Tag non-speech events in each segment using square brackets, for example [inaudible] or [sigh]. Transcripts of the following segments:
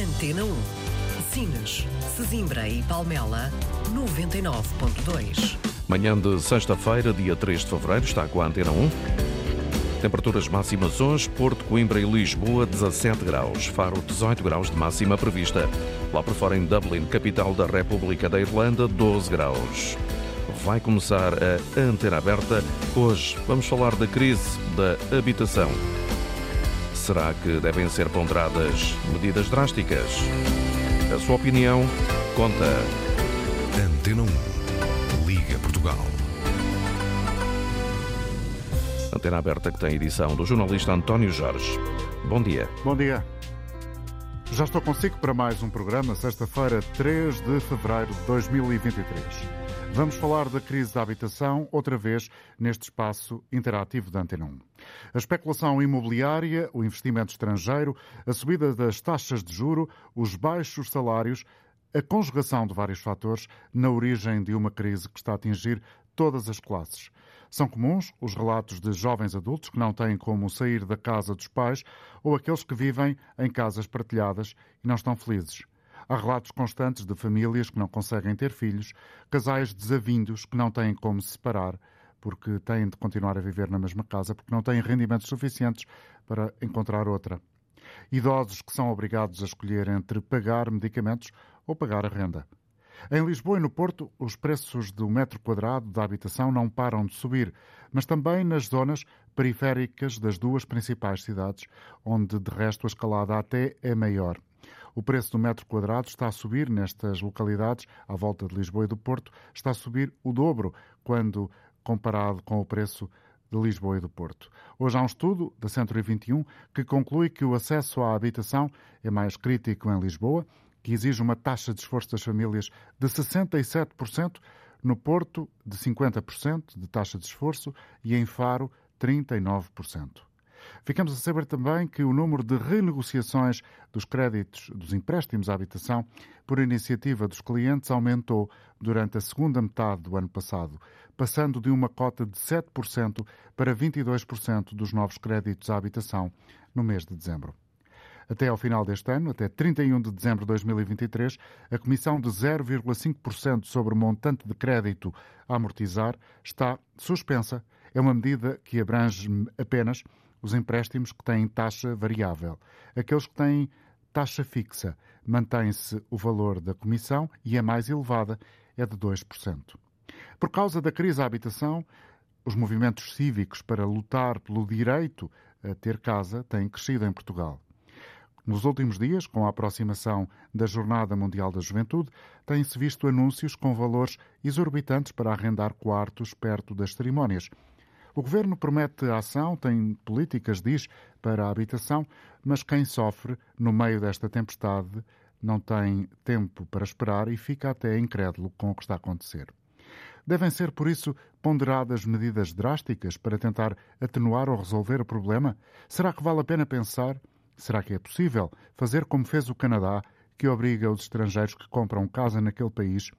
Antena 1. Sines, Sesimbra e Palmela 99.2. Manhã de sexta-feira, dia 3 de fevereiro, está com a Antena 1. Temperaturas máximas hoje, Porto, Coimbra e Lisboa, 17 graus. Faro, 18 graus de máxima prevista. Lá por fora, em Dublin, capital da República da Irlanda, 12 graus. Vai começar a antena aberta. Hoje vamos falar da crise da habitação. Será que devem ser ponderadas medidas drásticas? A sua opinião conta. Antena 1. Liga Portugal. Antena aberta que tem edição do jornalista António Jorge. Bom dia. Bom dia. Já estou consigo para mais um programa, sexta-feira, 3 de fevereiro de 2023. Vamos falar da crise da habitação, outra vez neste espaço interativo da Antena 1. A especulação imobiliária, o investimento estrangeiro, a subida das taxas de juro, os baixos salários, a conjugação de vários fatores na origem de uma crise que está a atingir todas as classes. São comuns os relatos de jovens adultos que não têm como sair da casa dos pais ou aqueles que vivem em casas partilhadas e não estão felizes. Há relatos constantes de famílias que não conseguem ter filhos, casais desavindos que não têm como se separar porque têm de continuar a viver na mesma casa porque não têm rendimentos suficientes para encontrar outra. Idosos que são obrigados a escolher entre pagar medicamentos ou pagar a renda. Em Lisboa e no Porto, os preços do metro quadrado da habitação não param de subir, mas também nas zonas periféricas das duas principais cidades, onde de resto a escalada até é maior. O preço do metro quadrado está a subir nestas localidades, à volta de Lisboa e do Porto, está a subir o dobro quando comparado com o preço de Lisboa e do Porto. Hoje há um estudo da Centro 21 que conclui que o acesso à habitação é mais crítico em Lisboa que exige uma taxa de esforço das famílias de 67%, no Porto, de 50% de taxa de esforço e em Faro, 39%. Ficamos a saber também que o número de renegociações dos créditos dos empréstimos à habitação por iniciativa dos clientes aumentou durante a segunda metade do ano passado, passando de uma cota de 7% para 22% dos novos créditos à habitação no mês de dezembro. Até ao final deste ano, até 31 de dezembro de 2023, a comissão de 0,5% sobre o montante de crédito a amortizar está suspensa. É uma medida que abrange apenas os empréstimos que têm taxa variável. Aqueles que têm taxa fixa, mantém-se o valor da comissão e a mais elevada é de 2%. Por causa da crise à habitação, os movimentos cívicos para lutar pelo direito a ter casa têm crescido em Portugal. Nos últimos dias, com a aproximação da Jornada Mundial da Juventude, têm-se visto anúncios com valores exorbitantes para arrendar quartos perto das cerimónias. O governo promete ação, tem políticas, diz, para a habitação, mas quem sofre no meio desta tempestade não tem tempo para esperar e fica até incrédulo com o que está a acontecer. Devem ser, por isso, ponderadas medidas drásticas para tentar atenuar ou resolver o problema? Será que vale a pena pensar Será que é possível fazer como fez o Canadá, que obriga os estrangeiros que compram casa naquele país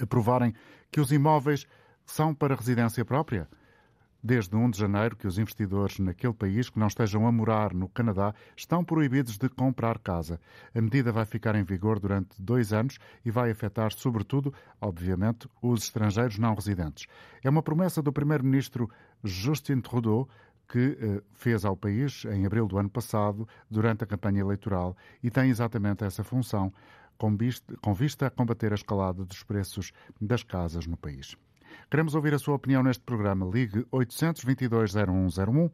a provarem que os imóveis são para residência própria? Desde 1 de janeiro que os investidores naquele país que não estejam a morar no Canadá estão proibidos de comprar casa. A medida vai ficar em vigor durante dois anos e vai afetar, sobretudo, obviamente, os estrangeiros não residentes. É uma promessa do primeiro-ministro Justin Trudeau que eh, fez ao país em abril do ano passado, durante a campanha eleitoral, e tem exatamente essa função, com vista, com vista a combater a escalada dos preços das casas no país. Queremos ouvir a sua opinião neste programa. Ligue 822-0101.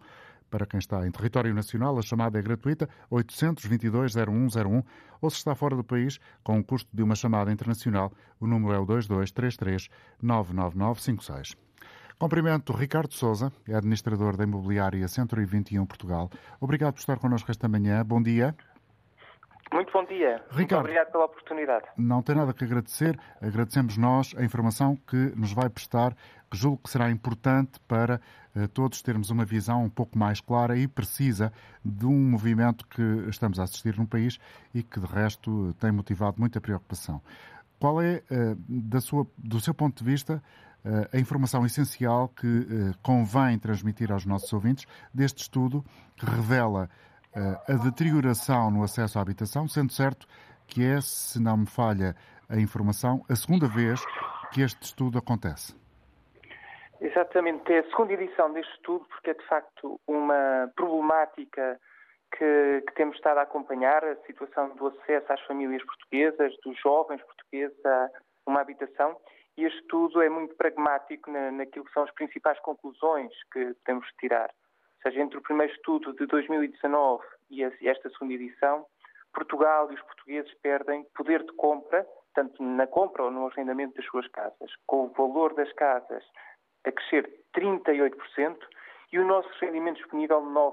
Para quem está em território nacional, a chamada é gratuita 822-0101 ou se está fora do país, com o custo de uma chamada internacional, o número é o 2233 99956. Cumprimento Ricardo Souza, é administrador da Imobiliária Centro 21 Portugal. Obrigado por estar connosco esta manhã. Bom dia. Muito bom dia. Ricardo, Muito obrigado pela oportunidade. Não tem nada que agradecer. Agradecemos nós a informação que nos vai prestar, que julgo que será importante para uh, todos termos uma visão um pouco mais clara e precisa de um movimento que estamos a assistir no país e que, de resto, tem motivado muita preocupação. Qual é, uh, da sua, do seu ponto de vista, eh, a informação essencial que eh, convém transmitir aos nossos ouvintes deste estudo que revela a deterioração no acesso à habitação, sendo certo que é, se não me falha a informação, a segunda vez que este estudo acontece. Exatamente, é a segunda edição deste estudo, porque é de facto uma problemática que, que, temos estado a acompanhar, a situação do acesso às famílias portuguesas, dos jovens portugueses a uma habitação, e este estudo é muito pragmático na, naquilo que são as principais conclusões que de tirar. Ou seja, entre o primeiro estudo de 2019 e esta segunda edição, Portugal e os portugueses perdem poder de compra, tanto na compra ou no arrendamento das suas casas, com o valor das casas a crescer 38% e o nosso rendimento disponível 9%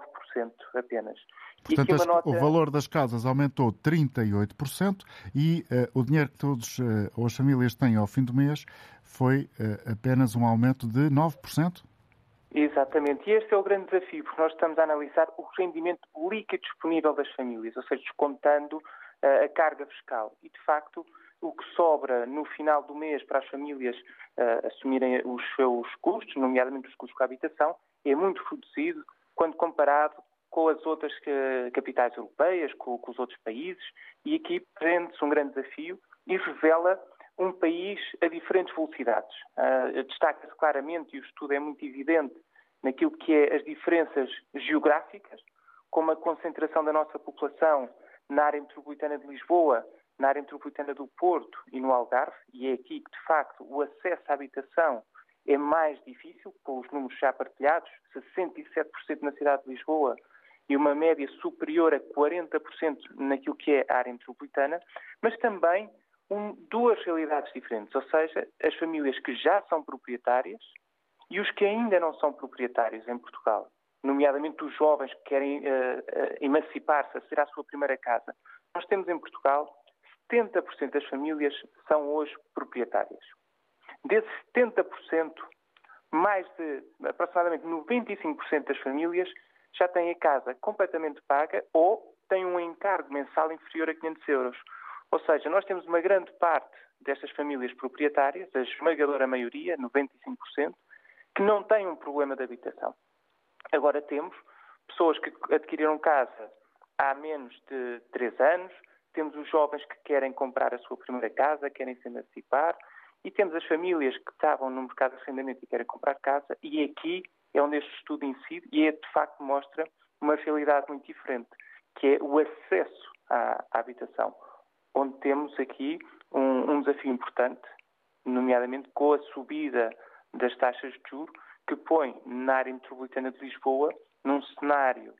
apenas. Portanto, as, nota... o valor das casas aumentou 38% e uh, o dinheiro que todos uh, ou as famílias têm ao fim do mês foi uh, apenas um aumento de 9%? Exatamente, e este é o grande desafio, porque nós estamos a analisar o rendimento líquido disponível das famílias, ou seja, descontando a carga fiscal. E, de facto, o que sobra no final do mês para as famílias uh, assumirem os seus custos, nomeadamente os custos com a habitação, é muito reduzido quando comparado com as outras uh, capitais europeias, com, com, os outros países, e aqui prende-se um grande desafio e revela um país a diferentes velocidades. Uh, Destaca-se claramente, e o estudo é muito evidente, naquilo que é as diferenças geográficas, como a concentração da nossa população na área metropolitana de Lisboa na área metropolitana do Porto e no Algarve, e é aqui que, de facto, o acesso à habitação é mais difícil, com os números já partilhados, 67% na cidade de Lisboa e uma média superior a 40% naquilo que é a área metropolitana, mas também um, duas realidades diferentes, ou seja, as famílias que já são proprietárias e os que ainda não são proprietários em Portugal, nomeadamente os jovens que querem uh, emancipar-se, ser a sua primeira casa. Nós temos em Portugal 70% das famílias são hoje proprietárias. Desses 70%, mais de aproximadamente 95% das famílias já têm a casa completamente paga ou têm um encargo mensal inferior a 500 euros. Ou seja, nós temos uma grande parte destas famílias proprietárias, a esmagadora maioria, 95%, que não têm um problema de habitação. Agora temos pessoas que adquiriram casa há menos de 3 anos, temos os jovens que querem comprar a sua primeira casa, querem se emancipar, e temos as famílias que estavam no mercado de arrendamento e querem comprar casa, e aqui é onde este estudo incide e é, de facto mostra uma realidade muito diferente, que é o acesso à, à habitação, onde temos aqui um, um desafio importante, nomeadamente com a subida das taxas de juros, que põe na área metropolitana de Lisboa num cenário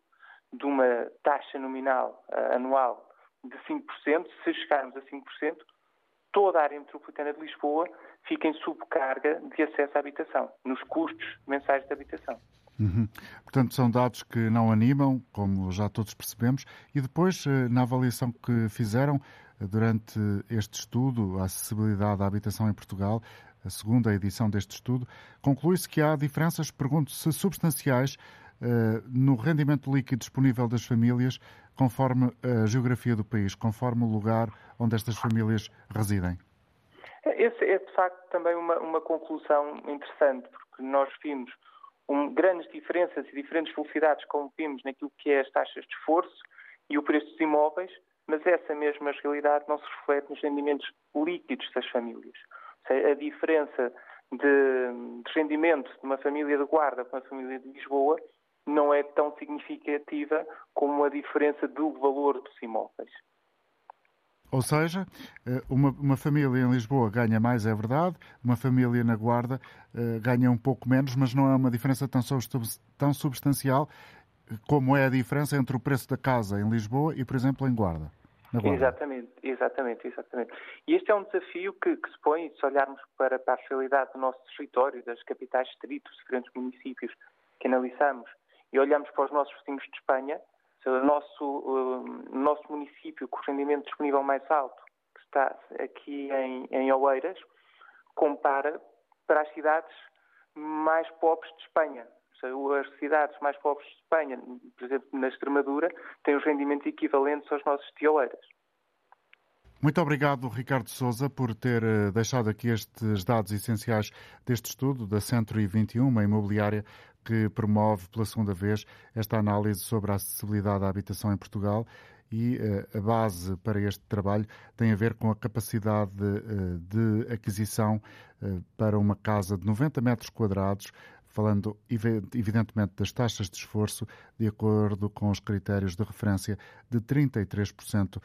de uma taxa nominal uh, anual de 5%, se chegarmos a 5%, toda a área metropolitana de Lisboa fica em subcarga de acesso à habitação, nos custos mensais de habitação. Uhum. Portanto, são dados que não animam, como já todos percebemos, e depois, eh, na avaliação que fizeram eh, durante este estudo, a acessibilidade à habitação em Portugal, a segunda edição deste estudo, conclui-se que há diferenças, pergunto-se, substanciais eh, no rendimento líquido disponível das famílias conforme a geografia do país, conforme o lugar onde estas famílias residem? Essa é, de facto, também uma, uma conclusão interessante, porque nós vimos um, grandes diferenças e diferentes velocidades, como vimos naquilo que é as taxas de esforço e o preço dos imóveis, mas essa mesma realidade não se reflete nos rendimentos líquidos das famílias. A diferença de, de rendimento de uma família de Guarda para uma família de Lisboa não é tão significativa como a diferença do valor dos imóveis. Ou seja, eh, uma, uma, família em Lisboa ganha mais, é verdade, uma família na Guarda uh, ganha um pouco menos, mas não é uma diferença tão, tão substancial como é a diferença entre o preço da casa em Lisboa e, por exemplo, em Guarda. Exatamente, exatamente, exatamente. E este é um desafio que, que se põe, se olharmos para, para a realidade do nosso território, das capitais distritos, diferentes municípios que analisamos, e olhamos para os nossos vizinhos de Espanha, o nosso, uh, nosso município com o rendimento disponível mais alto, que está aqui em, em Oeiras, compara para as cidades mais pobres de Espanha. As cidades mais pobres de Espanha, por exemplo, na Extremadura, têm os rendimentos equivalentes aos nossos de Oeiras. Muito obrigado, Ricardo Souza, por ter eh, deixado aqui estes dados essenciais deste estudo da Centro 21, uma imobiliária que promove pela segunda vez esta análise sobre a acessibilidade à habitação em Portugal e uh, a base para este trabalho tem a ver com a capacidade uh, de aquisição para uma casa de 90 metros quadrados, falando evidentemente das taxas de esforço, de acordo com os critérios de referência de 33%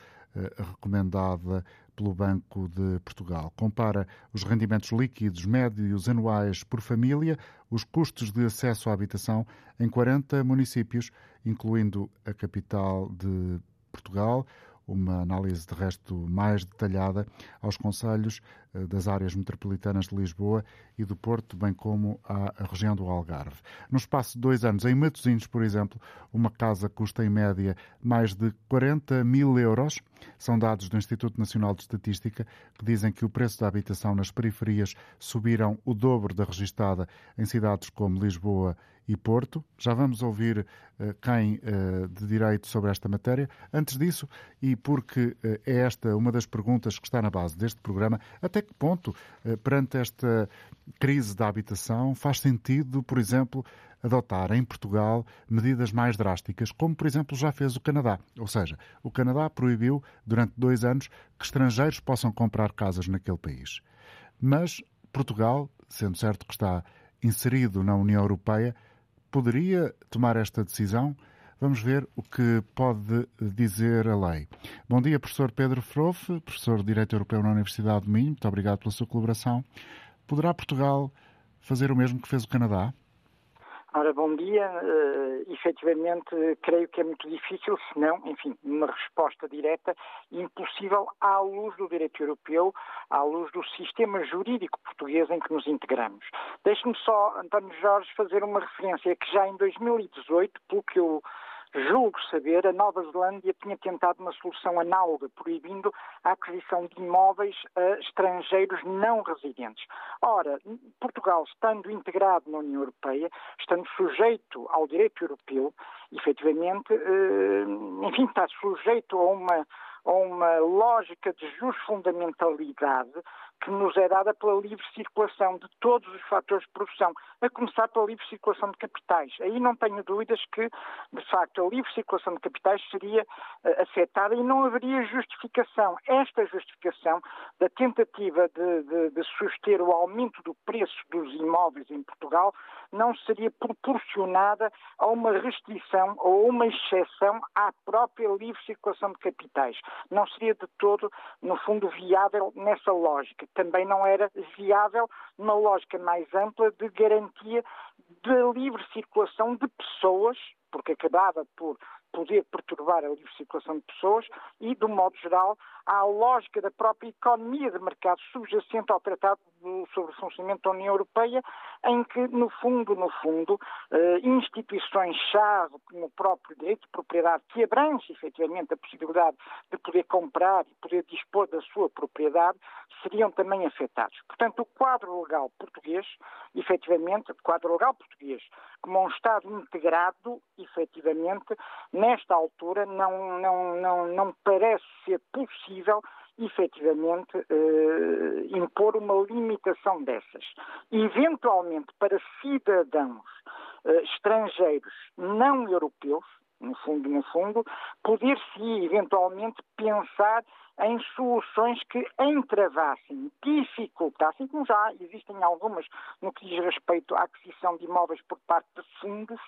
recomendada pelo Banco de Portugal. Compara os rendimentos líquidos médios anuais por família, os custos de acesso à habitação em 40 municípios, incluindo a capital de Portugal, uma análise de resto mais detalhada aos conselhos eh, das áreas metropolitanas de Lisboa e do Porto, bem como à região do Algarve. No espaço de dois anos, em Matosinhos, por exemplo, uma casa custa em média mais de 40 mil euros. São dados do Instituto Nacional de Estatística que dizem que o preço da habitação nas periferias subiram o dobro da registada em cidades como Lisboa e Porto. Já vamos ouvir uh, quem uh, de direito sobre esta matéria. Antes disso, e porque uh, é esta uma das perguntas que está na base deste programa, até que ponto, perante esta crise da habitação, faz sentido, por exemplo, adotar em Portugal medidas mais drásticas, como, por exemplo, já fez o Canadá. Ou seja, o Canadá proibiu durante dois anos que estrangeiros possam comprar casas naquele país. Mas Portugal, sendo certo que está inserido na União Europeia, poderia tomar esta decisão? Vamos ver o que pode dizer a lei. Bom dia, professor Pedro Frofe, professor de Direito Europeu na Universidade de Minho. Muito obrigado pela sua colaboração. Poderá Portugal fazer o mesmo que fez o Canadá? Ora, bom dia. Uh, efetivamente, creio que é muito difícil, se não, enfim, uma resposta direta, impossível à luz do direito europeu, à luz do sistema jurídico português em que nos integramos. Deixe-me só, António Jorge, fazer uma referência que já em 2018, pelo que eu Julgo saber, a Nova Zelândia tinha tentado uma solução análoga, proibindo a aquisição de imóveis a estrangeiros não residentes. Ora, Portugal, estando integrado na União Europeia, estando sujeito ao direito europeu, efetivamente, eh, enfim, está sujeito a uma a uma lógica de fundamentalidade que nos é dada pela livre circulação de todos os fatores de produção, a começar pela livre circulação de capitais. Aí não tenho dúvidas que, de facto, a livre circulação de capitais seria uh, afetada e não haveria justificação. Esta justificação da tentativa de, de, de suster o aumento do preço dos imóveis em Portugal não seria proporcionada a uma restrição ou uma exceção à própria livre circulação de capitais. Não seria de todo, no fundo, viável nessa lógica. Também não era viável numa lógica mais ampla de garantia da livre circulação de pessoas, porque acabava por poder perturbar a livre circulação de pessoas e, de um modo geral, à lógica da própria economia de mercado subjacente ao Tratado sobre o Funcionamento da União Europeia, em que, no fundo, no fundo, eh, instituições-chave, como o próprio direito de propriedade, que abrange efetivamente a possibilidade de poder comprar e poder dispor da sua propriedade, seriam também afetados. Portanto, o quadro legal português, efetivamente, o quadro legal português, como um Estado integrado, efetivamente, nesta altura não, não, não, não parece ser possível efetivamente eh, impor uma limitação dessas. Eventualmente, para cidadãos eh, estrangeiros não europeus, no fundo, no fundo, poder-se eventualmente pensar em soluções que entravassem, dificultassem, como já existem algumas no que diz respeito à aquisição de imóveis por parte de fundos,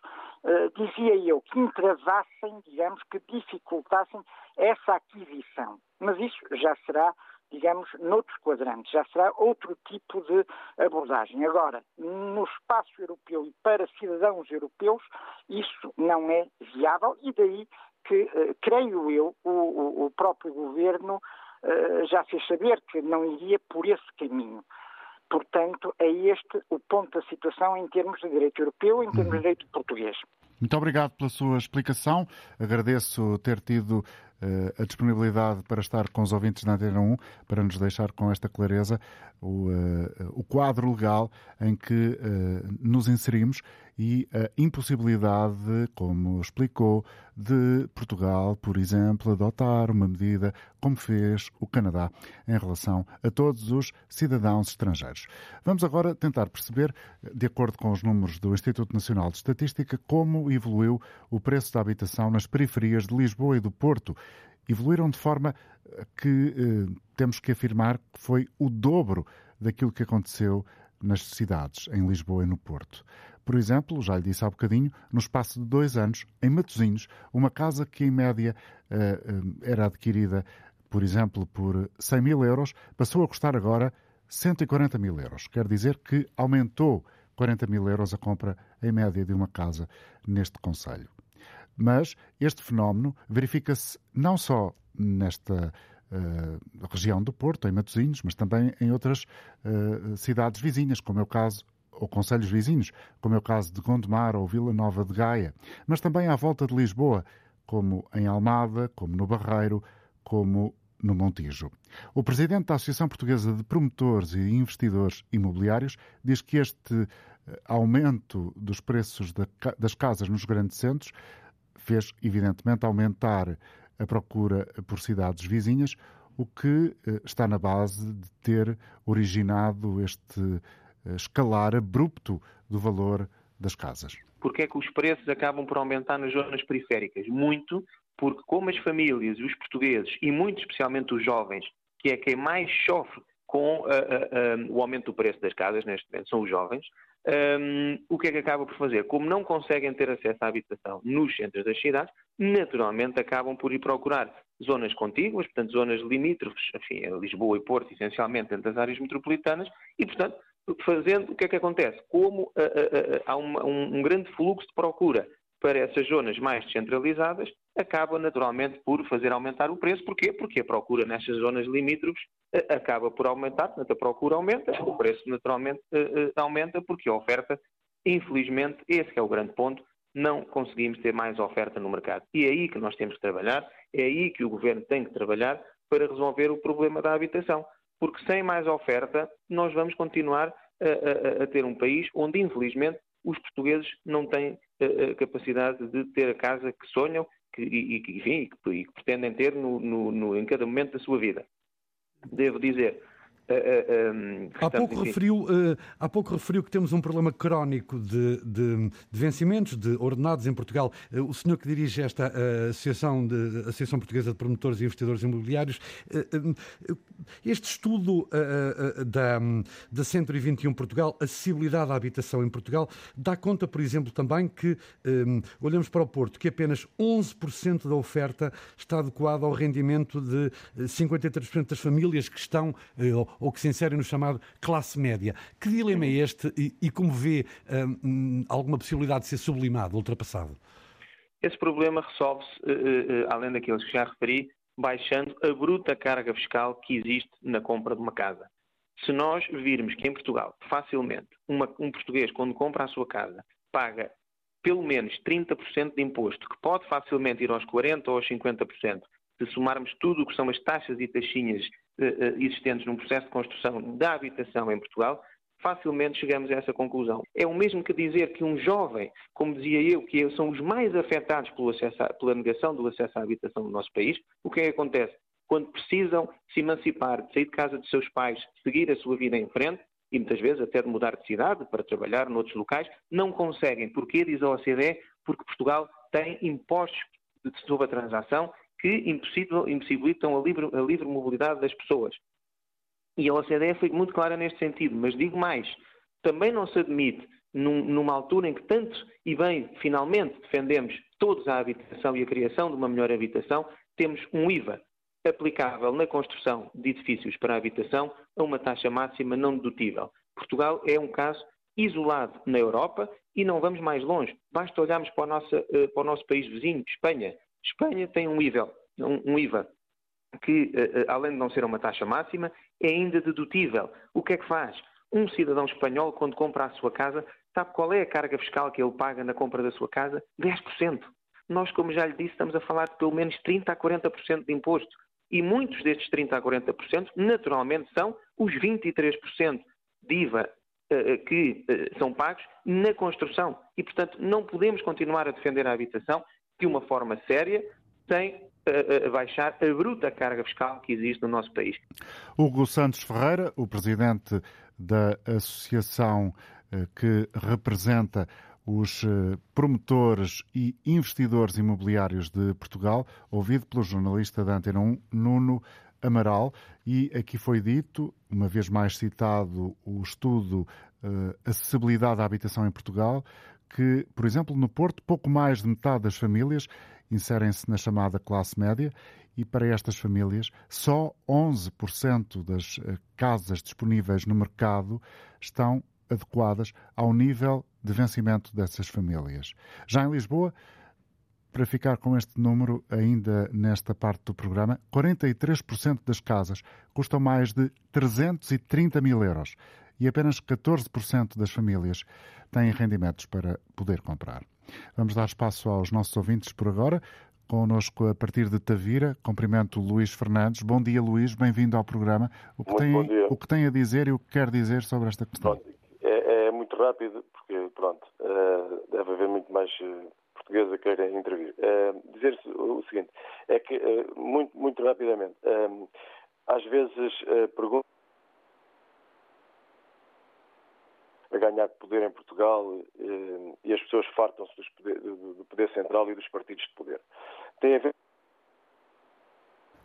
uh, dizia eu, que entravassem, digamos, que dificultassem essa aquisição. Mas isso já será digamos, noutros quadrantes. Já será outro tipo de abordagem. Agora, no espaço europeu e para cidadãos europeus, isso não é viável e daí que, uh, creio eu, o, o, próprio governo uh, já fez saber que não iria por esse caminho. Portanto, é este o ponto da situação em termos de direito europeu, em termos de uhum. direito português. Muito obrigado pela sua explicação. Agradeço ter tido uh, a disponibilidade para estar com os ouvintes da Antena 1, para nos deixar com esta clareza o, uh, o quadro legal em que uh, nos inserimos e a impossibilidade, como explicou, de Portugal, por exemplo, adotar uma medida como fez o Canadá em relação a todos os cidadãos estrangeiros. Vamos agora tentar perceber, de acordo com os números do Instituto Nacional de Estatística, como evoluiu o preço da habitação nas periferias de Lisboa e do Porto. Evoluíram de forma que eh, temos que afirmar que foi o dobro daquilo que aconteceu nas cidades, em Lisboa e no Porto. Por exemplo, já lhe disse há bocadinho, no espaço de dois anos, em Matosinhos, uma casa que em média eh, eh, era adquirida, por exemplo, por 100 mil euros, passou a custar agora 140 mil euros. Quer dizer que aumentou 40 mil euros a compra em média de uma casa neste Conselho. Mas este fenómeno verifica-se não só nesta uh, região do Porto, em Matosinhos, mas também em outras uh, cidades vizinhas, como é o caso ou conselhos vizinhos, como é o caso de Gondomar ou Vila Nova de Gaia, mas também à volta de Lisboa, como em Almada, como no Barreiro, como no Montijo. O presidente da Associação Portuguesa de Promotores e Investidores Imobiliários diz que este eh, aumento dos preços das casas nos grandes centros fez, evidentemente, aumentar a procura por cidades vizinhas, o que eh, está na base de ter originado este escalar abrupto do valor das casas. Porque é que os preços acabam por aumentar nas zonas periféricas? Muito, porque como as famílias, os portugueses e muito especialmente os jovens, que é quem mais sofre com uh, uh, o aumento do preço das casas neste momento, são os jovens, um, o que é que acaba por fazer? Como não conseguem ter acesso à habitação nos centros das cidades, naturalmente acabam por ir procurar zonas contíguas, portanto, zonas limítrofes, enfim, Lisboa e Porto, essencialmente, dentro das áreas metropolitanas, e, portanto, fazendo o que é que acontece? Como uh, uh, uh, há um, um grande fluxo de procura para essas zonas mais descentralizadas, acaba naturalmente por fazer aumentar o preço. Porquê? Porque a procura nestas zonas limítrofes acaba por aumentar, portanto a procura aumenta, o preço naturalmente aumenta porque a oferta, infelizmente, esse é o grande ponto, não conseguimos ter mais oferta no mercado. E é aí que nós temos que trabalhar, é aí que o governo tem que trabalhar para resolver o problema da habitação. Porque sem mais oferta, nós vamos continuar a, a, a ter um país onde, infelizmente, os portugueses não têm a, capacidade de ter a casa que sonham que, e, que, enfim, e que pretendem ter no, no, no, em cada momento da sua vida. Devo dizer, há, pouco referiu, há pouco referiu que temos um problema crónico de, de, de vencimentos de ordenados em Portugal. o senhor que dirige esta Associação, de, Associação Portuguesa de Promotores e Investidores Imobiliários, este estudo da, da 121 Portugal, acessibilidade à habitação em Portugal, dá conta, por exemplo, também que, olhamos para o Porto, que apenas 11% da oferta está adequada ao rendimento de 53% das famílias que estão ou que se inserem no chamado classe média. Que dilema é este e, e como vê um, alguma possibilidade de ser sublimado, ultrapassado? Esse problema resolve-se, uh, uh, além daqueles que já referi, baixando a bruta carga fiscal que existe na compra de uma casa. Se nós virmos que em Portugal, facilmente, uma, um português, quando compra a sua casa, paga pelo menos 30% de imposto, que pode facilmente ir aos 40% ou aos 50%, se somarmos tudo o que são as taxas e taxinhas eh, eh, existentes num processo de construção da habitação em Portugal, facilmente chegamos a essa conclusão. É o mesmo que dizer que um jovem, como dizia eu, que são os mais afetados a, pela negação do acesso à habitação no nosso país, o que é que acontece? Quando precisam se emancipar, sair de casa dos seus pais, seguir a sua vida em frente, e muitas vezes até de mudar de cidade para trabalhar noutros locais, não conseguem. Porquê? Diz a OCDE, porque Portugal tem impostos sobre a transação que impossibilitam a livre, a livre mobilidade das pessoas. E a OCDE foi muito clara neste sentido, mas digo mais, também não se admite, num, numa altura em que tanto e bem, finalmente, defendemos todos a habitação e a criação de uma melhor habitação, temos um IVA aplicável na construção de edifícios para a habitação a uma taxa máxima não dedutível. Portugal é um caso isolado na Europa e não vamos mais longe. Basta olharmos para o nosso, eh, para o nosso país vizinho, Espanha. Espanha tem um IVA, um, IVA que, eh, eh, além de não ser uma taxa máxima, é ainda dedutível. O que é que faz? Um cidadão espanhol, quando compra a sua casa, sabe qual é a carga fiscal que ele paga na compra da sua casa? 10%. Nós, como já lhe disse, estamos a falar de pelo menos 30% a 40% de imposto. E muitos destes 30% a 40%, naturalmente, são os 23% de IVA que são pagos na construção. E, portanto, não podemos continuar a defender a habitação de uma forma séria sem baixar a bruta carga fiscal que existe no nosso país. Hugo Santos Ferreira, o presidente da associação que representa os promotores e investidores imobiliários de Portugal, ouvido pelo jornalista da Antena 1, Nuno Amaral, e aqui foi dito, uma vez mais citado, o estudo uh, Acessibilidade à Habitação em Portugal, que, por exemplo, no Porto, pouco mais de metade das famílias inserem-se na chamada classe média e para estas famílias só 11% das eh, casas disponíveis no mercado estão adequadas ao nível de vencimento dessas famílias. Já em Lisboa, para ficar com este número ainda nesta parte do programa, 43% das casas custam mais de 330 mil euros e apenas 14% das famílias têm rendimentos para poder comprar. Vamos dar espaço aos nossos ouvintes por agora. Conosco a partir de Tavira, cumprimento Luís Fernandes. Bom dia, Luís, bem-vindo ao programa. O que, tem, o que tem a dizer e o que quer dizer sobre esta questão? Pronto, é, é, muito rápido, porque, pronto, uh, deve haver muito mais uh, portuguesa queira intervir. Uh, dizer o seguinte, é que, uh, muito, muito rapidamente, às vezes pergunto a ganhar poder em Portugal e as pessoas fartam-se do, poder central e dos partidos de poder. Tem a ver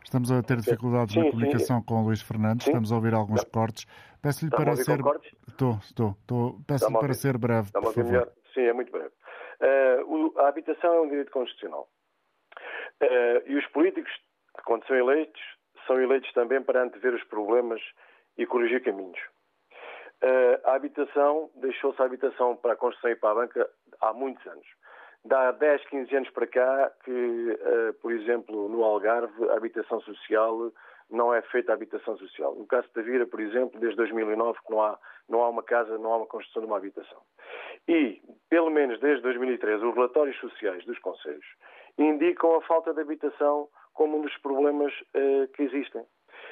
Estamos a ter dificuldades sim, na comunicação sim. com o Luís Fernandes, sim. estamos a ouvir alguns Não. cortes. Peço-lhe para ser. Estou, estou, estou. Peço-lhe para ser breve. Por favor. Sim, é muito breve. Uh, a habitação é um direito constitucional. Uh, e os políticos, quando são eleitos, são eleitos também para antever os problemas e corrigir caminhos. A habitação, deixou-se a habitação para a construção e para a banca há muitos anos. Dá 10, 15 anos para cá que, por exemplo, no Algarve, a habitação social não é feita a habitação social. No caso de Tavira, por exemplo, desde 2009 que não há, não há uma casa, não há uma construção de uma habitação. E, pelo menos desde 2013, os relatórios sociais dos Conselhos indicam a falta de habitação como um dos problemas uh, que existem.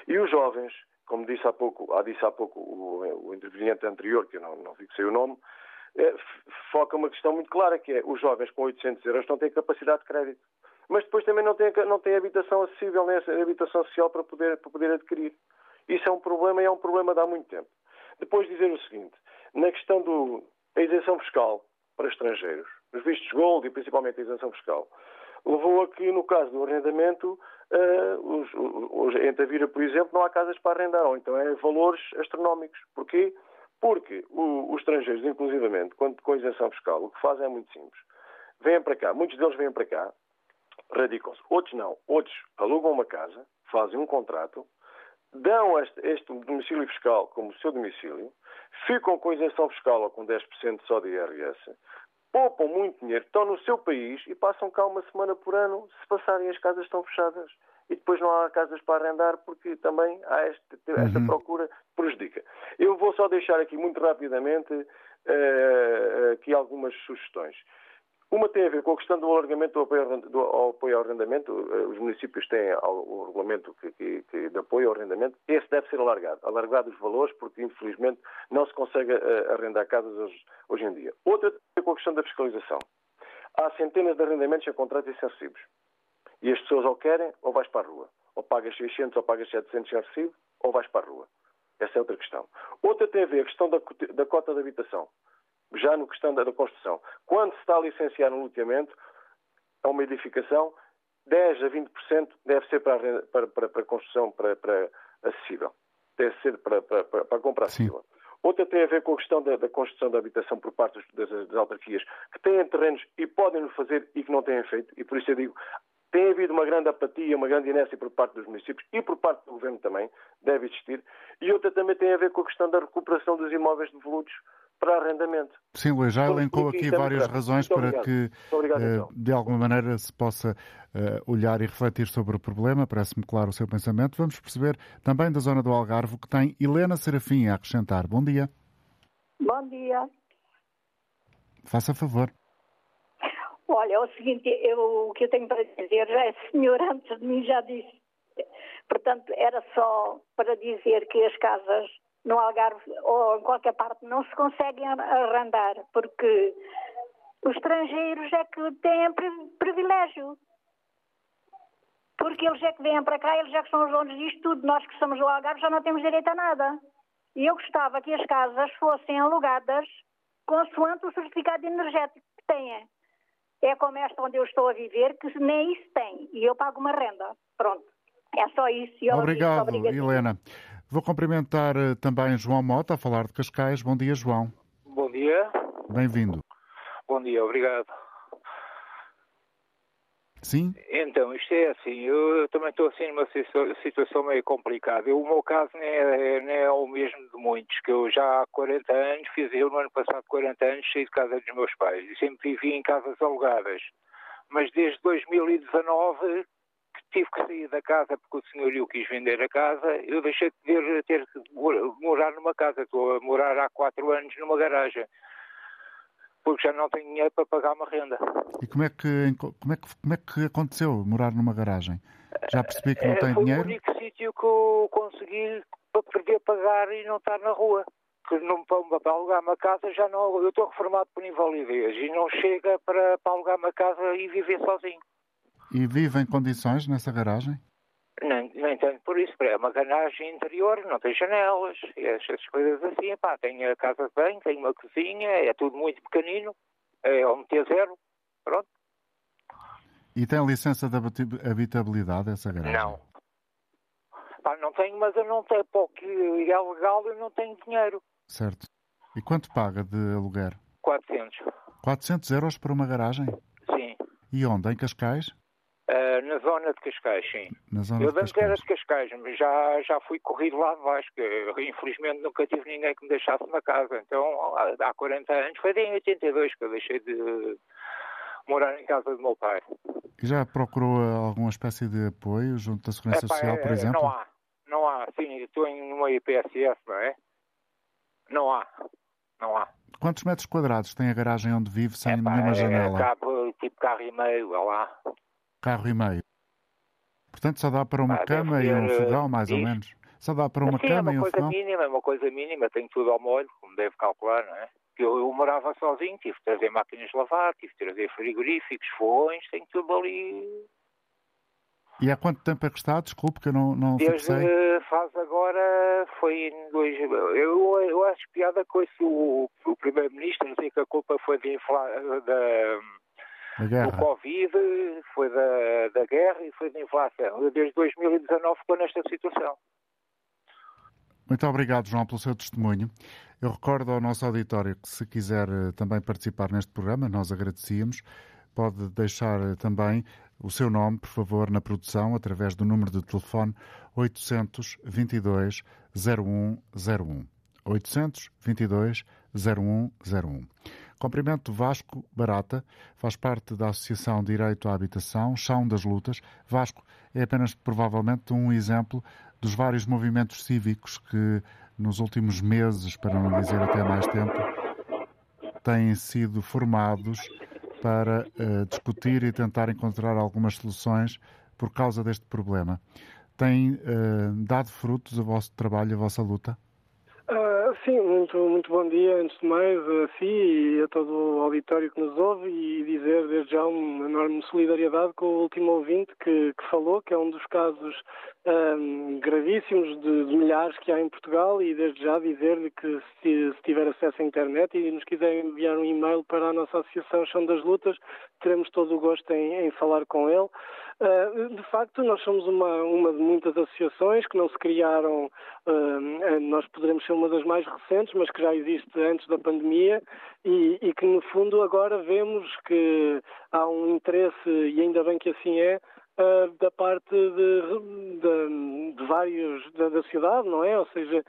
E os jovens, como disse há pouco, disse há pouco o, o interveniente anterior, que eu não, não fixei o nome, eh, foca uma questão muito clara, que é os jovens com 800 euros não têm capacidade de crédito. Mas depois também não têm, não têm habitação acessível, nem habitação social para poder, para poder adquirir. Isso é um problema e é um problema de há muito tempo. Depois dizer o seguinte, na questão do, a isenção fiscal para estrangeiros, os vistos gold e principalmente a isenção fiscal, levou a que, no caso do arrendamento, uh, os, os, em Tavira, por exemplo, não há casas para arrendar, ou então é valores astronómicos. Porquê? Porque o, os estrangeiros, inclusivamente, quando, com isenção fiscal, o que fazem é muito simples. Vêm para cá, muitos deles vêm para cá, radicam-se. Outros não. Outros alugam uma casa, fazem um contrato, dão este, este domicílio fiscal como seu domicílio, ficam com isenção fiscal ou com 10% só de IRS, poupam muito dinheiro, estão no seu país e passam cá uma semana por ano se passarem as casas estão fechadas. E depois não há casas para arrendar porque também há este, esta uhum. procura prejudica. Eu vou só deixar aqui muito rapidamente uh, aqui algumas sugestões. Uma tem a ver com a questão do alargamento do apoio, ao, apoio ao arrendamento. Eh, os municípios têm o regulamento que, que, de apoio ao arrendamento. Esse deve ser alargado. Alargado os valores, porque infelizmente não se consegue uh, arrendar casas hoje, em dia. Outra tem a ver com a questão da fiscalização. Há centenas de arrendamentos a contratos insercíveis. E as pessoas ou querem ou vais para a rua. Ou pagas 600 ou pagas 700 em recibo ou vais para a rua. Essa é outra questão. Outra tem a ver a questão da cota de habitação já no questão da, construção. Quando se está a licenciar um loteamento, a uma edificação, 10 a 20% deve ser para, para, para, para construção para, para acessível. Deve ser para, para, para compra acessível. Outra tem a ver com a questão da, da construção da habitação por parte das, das, autarquias, que têm terrenos e podem fazer e que não têm feito. E por isso eu digo, tem havido uma grande apatia, uma grande inércia por parte dos municípios e por parte do governo também, deve existir. E outra também tem a ver com a questão da recuperação dos imóveis devolutos para arrendamento. Sim, Luís, já elencou aqui várias razões para que, obrigado, eh, então. de alguma maneira, se possa eh, olhar e refletir sobre o problema. Parece-me claro o seu pensamento. Vamos perceber também da zona do Algarve que tem Helena Serafim a acrescentar. Bom dia. Bom dia. Faça favor. Olha, é o seguinte, eu, o que eu tenho para dizer, já é senhor antes de mim já disse. Portanto, era só para dizer que as casas no Algarve ou em qualquer parte não se conseguem arrendar, porque os estrangeiros é que têm privilégio. Porque eles é que vêm para cá, eles é que são os donos disto tudo. Nós que somos do Algarve já não temos direito a nada. E eu gostava que as casas fossem alugadas consoante o certificado energético que têm. É como esta onde eu estou a viver, que nem isso tem. E eu pago uma renda. Pronto. É só isso. Obrigado, Helena. Vou cumprimentar eh, também João Mota, a falar de Cascais. Bom dia, João. Bom dia. Bem-vindo. Bom dia, obrigado. Sim? Então, isto é assim, eu também estou assim numa situação meio complicada. Eu, o meu caso nem é, nem é o mesmo de muitos, que eu já há 40 anos, fiz eu no ano passado 40 anos, saí de casa dos meus pais e sempre vivi em casas alugadas. Mas desde 2019 que tive que sair da casa porque o senhorio quis vender a casa, eu deixei de ter, ter morar numa casa. Estou a morar há 4 anos numa garagem porque já não tenho dinheiro para pagar uma renda. E como é que, como é que, como é que aconteceu morar numa garagem? Já percebi que não é, tem foi dinheiro? Foi o único sítio que eu consegui para poder pagar e não estar na rua. Que não, para, para alugar uma casa já não. Eu estou reformado por invalidez e não chega para, para alugar uma casa e viver sozinho. E vive em condições nessa garagem? Nem, nem tanto por isso, é uma garagem interior, não tem janelas, essas coisas assim, pá, tem a casa de banho, tem uma cozinha, é tudo muito pequenino, é meter zero, pronto. E tem licença de habitabilidade essa garagem? Não. Pá, não tenho, mas eu não tenho, porque é legal, eu não tenho dinheiro. Certo. E quanto paga de aluguer? 400. 400 euros para uma garagem? Sim. E onde? Em Cascais? Uh, na zona de Cascais, sim. Eu antes era de Cascais, mas já, já fui corrido lá de baixo, que infelizmente nunca tive ninguém que me deixasse na casa. Então, há 40 anos, foi em 82 que eu deixei de morar em casa do meu pai. E já procurou alguma espécie de apoio junto da Segurança Epá, Social, por é, exemplo? Não há, não há. Sim, estou em uma IPSS, não é? Não há, não há. Quantos metros quadrados tem a garagem onde vive sem Epá, nenhuma é, janela? Cabe, tipo carro e meio, olha lá carro e meio. Portanto, só dá para uma ah, cama e um fogão, mais ou menos. Só dá para uma Sim, cama é uma e um coisa fogão. Mínima, é uma coisa mínima, tenho tudo ao molho, como deve calcular, não é? Eu, eu morava sozinho, tive de trazer máquinas de lavar, tive de trazer frigoríficos, fogões, tenho tudo ali. E há quanto tempo é que está? Desculpe que eu não, não Desde fixei. faz agora, foi em dois... Eu, eu acho piada com isso o, o Primeiro-Ministro dizer que a culpa foi de infla, da do Covid, foi da, da guerra e foi da inflação. Desde 2019 estou nesta situação. Muito obrigado, João, pelo seu testemunho. Eu recordo ao nosso auditório que, se quiser eh, também participar neste programa, nós agradecíamos. Pode deixar eh, também o seu nome, por favor, na produção, através do número de telefone 822 0101. 822 0101. Cumprimento Vasco Barata, faz parte da Associação Direito à Habitação, Chão das Lutas. Vasco é apenas provavelmente um exemplo dos vários movimentos cívicos que nos últimos meses, para não dizer até mais tempo, têm sido formados para uh, discutir e tentar encontrar algumas soluções por causa deste problema. Tem uh, dado frutos o vosso trabalho, a vossa luta? Sim, muito, muito bom dia, antes de mais, a si e a todo o auditório que nos ouve e dizer desde já uma enorme solidariedade com o último ouvinte que, que falou, que é um dos casos um, gravíssimos de, de, milhares que há em Portugal e desde já dizer-lhe que se, se, tiver acesso à internet e nos quiser enviar um e-mail para a nossa Associação Chão das Lutas, teremos todo o gosto em, em falar com ele. Uh, de facto, nós somos uma, uma de muitas associações que não se criaram, uh, nós poderemos ser uma das mais recentes, mas que já existe antes da pandemia e, e que, no fundo, agora vemos que há um interesse, e ainda bem que assim é, da parte de, de, de vários da, da, cidade, não é? Ou seja,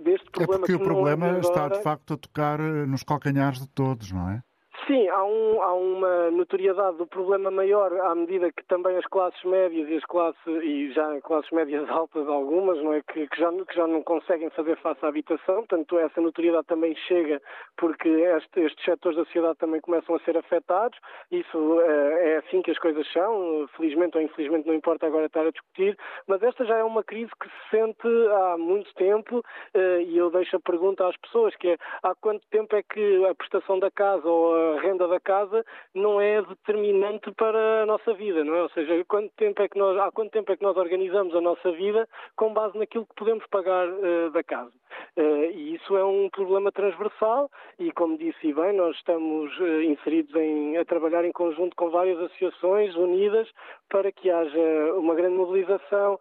deste problema. É porque o problema agora... está de facto a tocar nos calcanhares de todos, não é? Sim, há, um, há, uma notoriedade do problema maior à medida que também as classes médias e as classes e já classes médias [laughs] altas algumas, não é que, que, já, que já não conseguem fazer face à habitação, portanto essa notoriedade também chega porque este, estes setores da sociedade também começam a ser afetados. Isso é, é assim que as coisas são, felizmente ou infelizmente não importa agora estar a discutir, mas esta já é uma crise que se sente há muito tempo eh, e eu deixo a pergunta às pessoas que é há quanto tempo é que a prestação da casa ou a a renda da casa não é determinante para a nossa vida, não é? Ou seja, quanto tempo é que nós, há quanto tempo é que nós organizamos a nossa vida com base naquilo que podemos pagar uh, da casa. Uh, e isso é um problema transversal e, como disse bem, nós estamos uh, inseridos em, a trabalhar em conjunto com várias associações unidas para que haja uma grande mobilização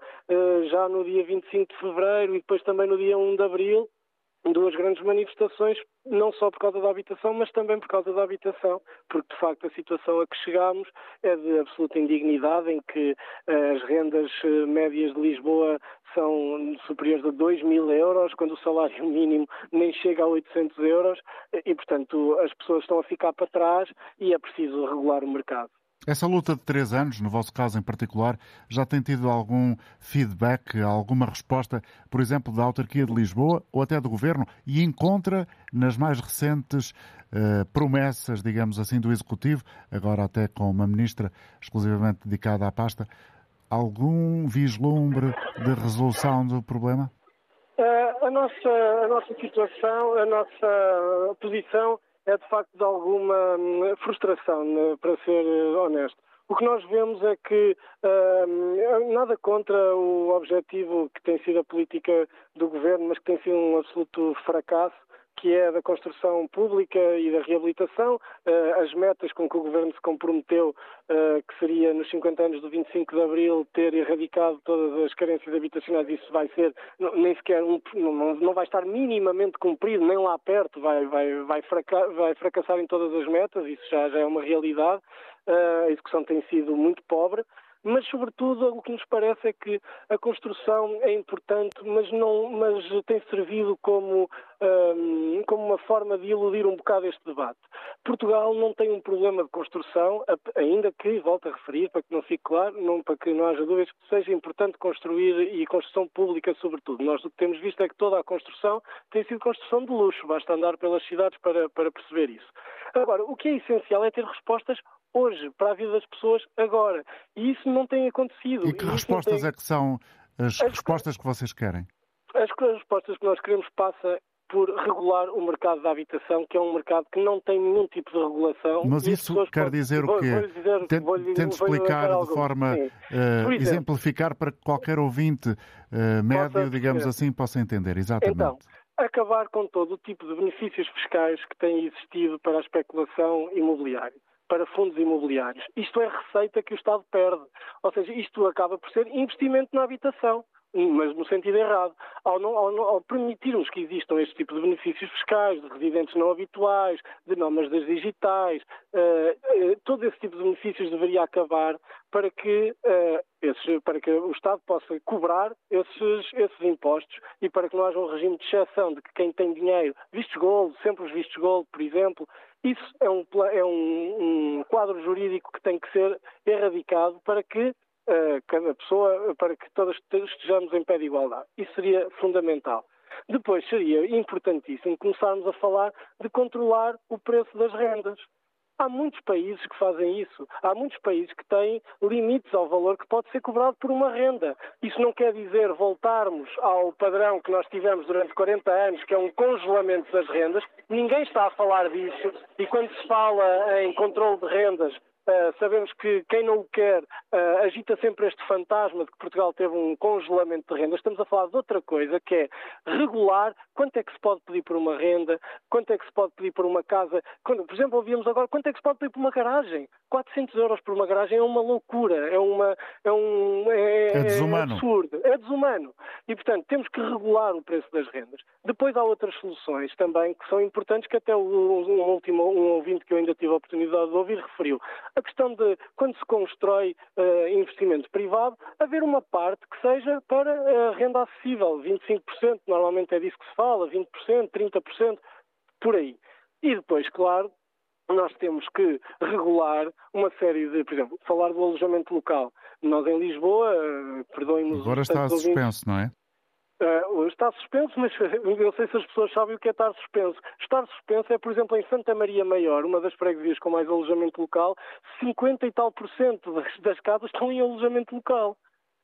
já no dia 25 de fevereiro e depois também no dia 1 de abril duas grandes manifestações, não só por causa da habitação, mas também por causa da habitação, porque de facto a situação a que chegámos é de absoluta indignidade, em que eh, as rendas eh, médias de Lisboa são superiores a 2 mil euros, quando o salário [laughs] mínimo nem chega a 800 euros, e portanto as pessoas estão a ficar para trás e é preciso regular o mercado. Essa luta de três anos, no vosso caso em particular, já tem tido algum feedback, alguma resposta, por exemplo, da autarquia de Lisboa ou até do governo e encontra nas mais recentes uh, promessas, digamos assim, do Executivo, agora até com uma ministra exclusivamente dedicada à pasta, algum vislumbre de resolução do problema? Uh, a, nossa, a nossa situação, a nossa posição é de facto de alguma hum, frustração, né, para ser eh, honesto. O que nós vemos é que uh, nada contra o objetivo que tem sido a política do governo, mas que tem sido um absoluto fracasso, que é da construção pública e da reabilitação, uh, as metas com que o Governo se comprometeu, uh, que seria nos 50 anos do 25 de Abril ter erradicado todas as carências habitacionais, isso vai ser, nem sequer, não, vai estar minimamente cumprido, nem lá perto, vai, vai, vai, fraca, vai fracassar em todas as metas, isso já, já é uma realidade. Uh, a execução tem sido muito pobre mas sobretudo o que nos parece é que a construção é importante, mas não, mas tem servido como um, como uma forma de iludir um bocado este debate. Portugal não tem um problema de construção, ainda que, volto a referir, para que não fique claro, não, para que não haja dúvidas, que seja importante construir e construção pública, sobretudo. Nós o que temos visto é que toda a construção tem sido construção de luxo, basta andar pelas cidades para, para perceber isso. Agora, o que é essencial é ter respostas hoje, para a vida das pessoas agora. E isso não tem acontecido. E que e respostas tem... é que são as, as respostas que vocês querem? As respostas que nós queremos passa por regular o mercado da habitação, que é um mercado que não tem nenhum tipo de regulação. Mas isso quer podem... dizer o quê? Tente explicar de forma uh, exemplificar para que qualquer ouvinte uh, médio, digamos assim, possa entender. Exatamente. Então, acabar com todo o tipo de benefícios fiscais que têm existido para a especulação imobiliária para fundos imobiliários. Isto é receita que o Estado perde. Ou seja, isto acaba por ser investimento na habitação mas no sentido errado. Ao, não, ao, ao, permitirmos que existam este tipo de benefícios fiscais, de residentes não habituais, de nómadas digitais, uh, uh, todo esse tipo de benefícios deveria acabar para que, uh, esses, para que o Estado possa cobrar esses, esses impostos e para que não haja um regime de exceção de que quem tem dinheiro, vistos gold, sempre os vistos gold, por exemplo, isso é um, é um, um quadro jurídico que tem que ser erradicado para que cada pessoa, para que todos estejamos em pé de igualdade. Isso seria fundamental. Depois seria importantíssimo começarmos a falar de controlar o preço das rendas. Há muitos países que fazem isso. Há muitos países que têm limites ao valor que pode ser cobrado por uma renda. Isso não quer dizer voltarmos ao padrão que nós tivemos durante 40 anos, que é um congelamento das rendas. Ninguém está a falar disso. E quando se fala em controle de rendas, Uh, sabemos que quem não o quer uh, agita sempre este fantasma de que Portugal teve um congelamento de rendas. Estamos a falar de outra coisa, que é regular quanto é que se pode pedir por uma renda, quanto é que se pode pedir por uma casa. Quando, por exemplo, ouvimos agora quanto é que se pode pedir por uma garagem. 400 euros por uma garagem é uma loucura, é, uma, é um é, é desumano. É absurdo, é desumano. E, portanto, temos que regular o preço das rendas. Depois há outras soluções também que são importantes, que até o, um, último um ouvinte que eu ainda tive a oportunidade de ouvir referiu. A questão de, quando se constrói uh, investimento privado, haver uma parte que seja para uh, renda acessível, 25%, normalmente é disso que se fala, 20%, 30%, por aí. E depois, claro, nós temos que regular uma série de, por exemplo, falar do alojamento local. Nós em Lisboa, uh, perdoem-nos... Agora está suspenso, não é? Uh, está suspenso, mas [laughs] eu sei se as pessoas sabem o que é estar suspenso. Estar suspenso é, por exemplo, em Santa Maria Maior, uma das freguesias com mais alojamento local, 50 e tal por cento das, das casas estão em alojamento local.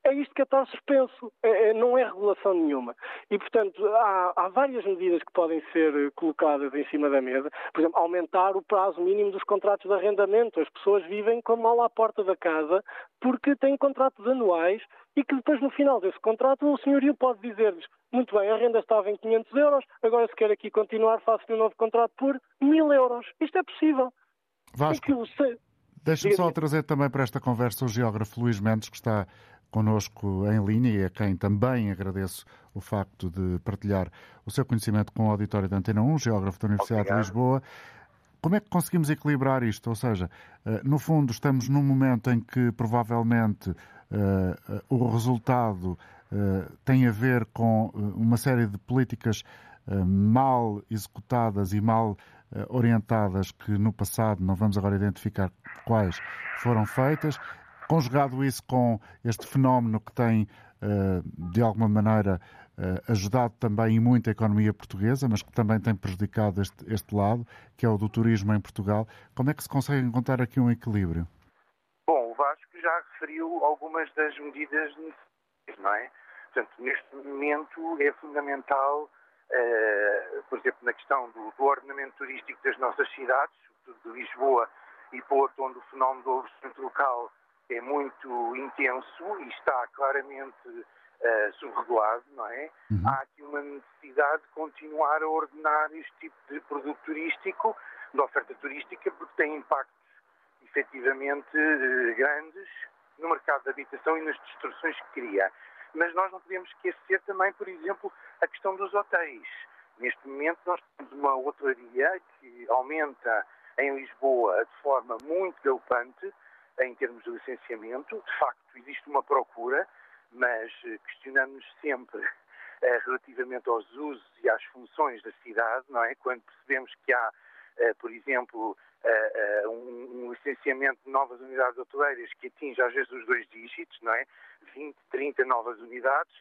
É isto que está suspenso, é, é, não é regulação nenhuma. E, portanto, há, há, várias medidas que podem ser colocadas em cima da mesa. Por exemplo, aumentar o prazo mínimo dos contratos de arrendamento. As pessoas vivem com mal à porta da casa porque têm contratos anuais e que depois, no final desse contrato, o senhorio pode dizer-lhes muito bem, a renda estava em 500 euros, agora se quer aqui continuar, faço-lhe um novo contrato por 1000 euros. Isto é possível. Vasco, deixa-me só trazer também para esta conversa o geógrafo Luís Mendes, que está connosco em linha e a quem também agradeço o facto de partilhar o seu conhecimento com o auditório da Antena 1, geógrafo da Universidade Obrigado. de Lisboa. Como é que conseguimos equilibrar isto? Ou seja, eh, no fundo, estamos num momento em que provavelmente uh, o resultado uh, tem a ver com uma série de políticas mal executadas e mal orientadas que no passado, não vamos agora identificar quais, foram feitas Conjugado isso com este fenómeno que tem, eh, de alguma maneira, eh, ajudado também e muito a economia portuguesa, mas que também tem prejudicado este, este lado, que é o do turismo em Portugal, como é que se consegue encontrar aqui um equilíbrio? Bom, o Vasco já referiu algumas das medidas necessárias, não é? Portanto, neste momento é fundamental, uh, por exemplo, na questão do, do, ordenamento turístico das nossas cidades, sobretudo de Lisboa e Porto, onde o fenómeno do alojamento local é muito intenso e está claramente uh, subregulado, não é? Uhum. Há aqui uma necessidade de continuar a ordenar este tipo de produto turístico, de oferta turística, porque tem impactos efetivamente uh, grandes no mercado de habitação e nas distorções que cria. Mas nós não podemos esquecer também, por exemplo, a questão dos hotéis. Neste momento nós temos uma hotelaria que aumenta em Lisboa de forma muito galopante, em termos de licenciamento. De facto, existe uma procura, mas eh, questionamos sempre [laughs] eh, relativamente aos usos e às funções da cidade, não é? Quando percebemos que há, eh, por exemplo, um, licenciamento de novas unidades hoteleiras que atinge às vezes os dois dígitos, não é? 20, 30 novas unidades,